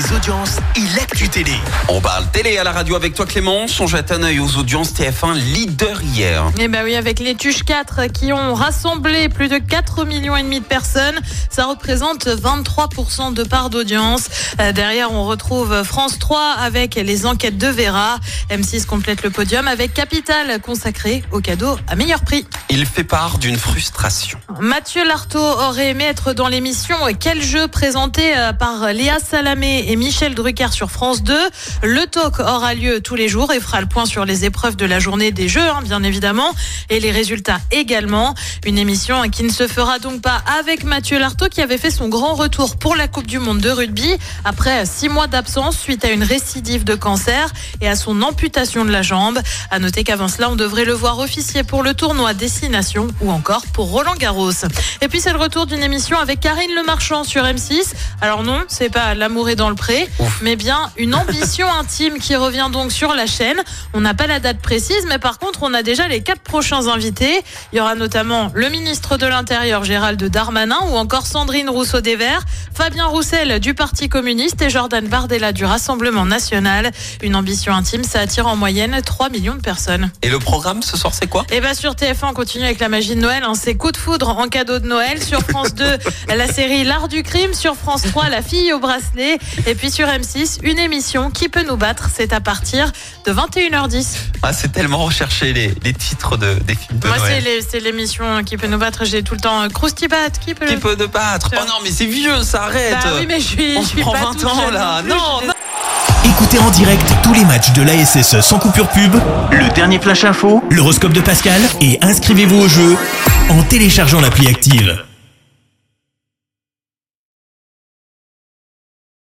audience et l'actu télé. On parle télé à la radio avec toi Clément. On jette un œil aux audiences TF1 leader hier. Eh ben oui, avec les Tuches 4 qui ont rassemblé plus de 4 millions et demi de personnes, ça représente 23% de part d'audience. Euh, derrière, on retrouve France 3 avec les enquêtes de Vera. M6 complète le podium avec Capital consacré au cadeau à meilleur prix. Il fait part d'une frustration. Mathieu Lartaud aurait aimé être dans l'émission Quel jeu présenté euh, par Léa Salamé et Michel Drucker sur France 2. Le talk aura lieu tous les jours et fera le point sur les épreuves de la journée des jeux, hein, bien évidemment, et les résultats également. Une émission qui ne se fera donc pas avec Mathieu Lartaud qui avait fait son grand retour pour la Coupe du Monde de rugby après six mois d'absence suite à une récidive de cancer et à son amputation de la jambe. À noter qu'avant cela, on devrait le voir officier pour le tournoi Destination ou encore pour Roland Garros. Et puis c'est le retour d'une émission avec Karine Le Marchand sur M6. Alors non, c'est pas l'amour est dans le pré, mais bien une ambition intime qui revient donc sur la chaîne. On n'a pas la date précise, mais par contre, on a déjà les quatre prochains invités. Il y aura notamment le ministre de l'Intérieur Gérald Darmanin ou encore Sandrine Rousseau-Desverts, Fabien Roussel du Parti communiste et Jordan Bardella du Rassemblement national. Une ambition intime, ça attire en moyenne 3 millions de personnes. Et le programme ce soir, c'est quoi? Et bien sur TF1, on continue avec la magie de Noël. Hein. C'est coup de foudre en cadeau de Noël. Sur France 2, la série L'Art du crime. Sur France 3, La fille au bracelet. Et puis sur M6, une émission qui peut nous battre? C'est à partir de 21h10. Ah, c'est tellement recherché les, les titres de, des films de Moi, c'est Noël. les- c'est l'émission qui peut nous battre. J'ai tout le temps euh, Krusty Bat. Qui peut Qui le... peut de battre? Oh non, mais c'est vieux, ça arrête. Bah oui, mais je suis, On je se suis prend pas 20 toute ans là. non. Écoutez en direct tous les matchs de l'ASSE sans coupure pub, le dernier flash info, l'horoscope de Pascal et inscrivez-vous au jeu en téléchargeant l'appli active.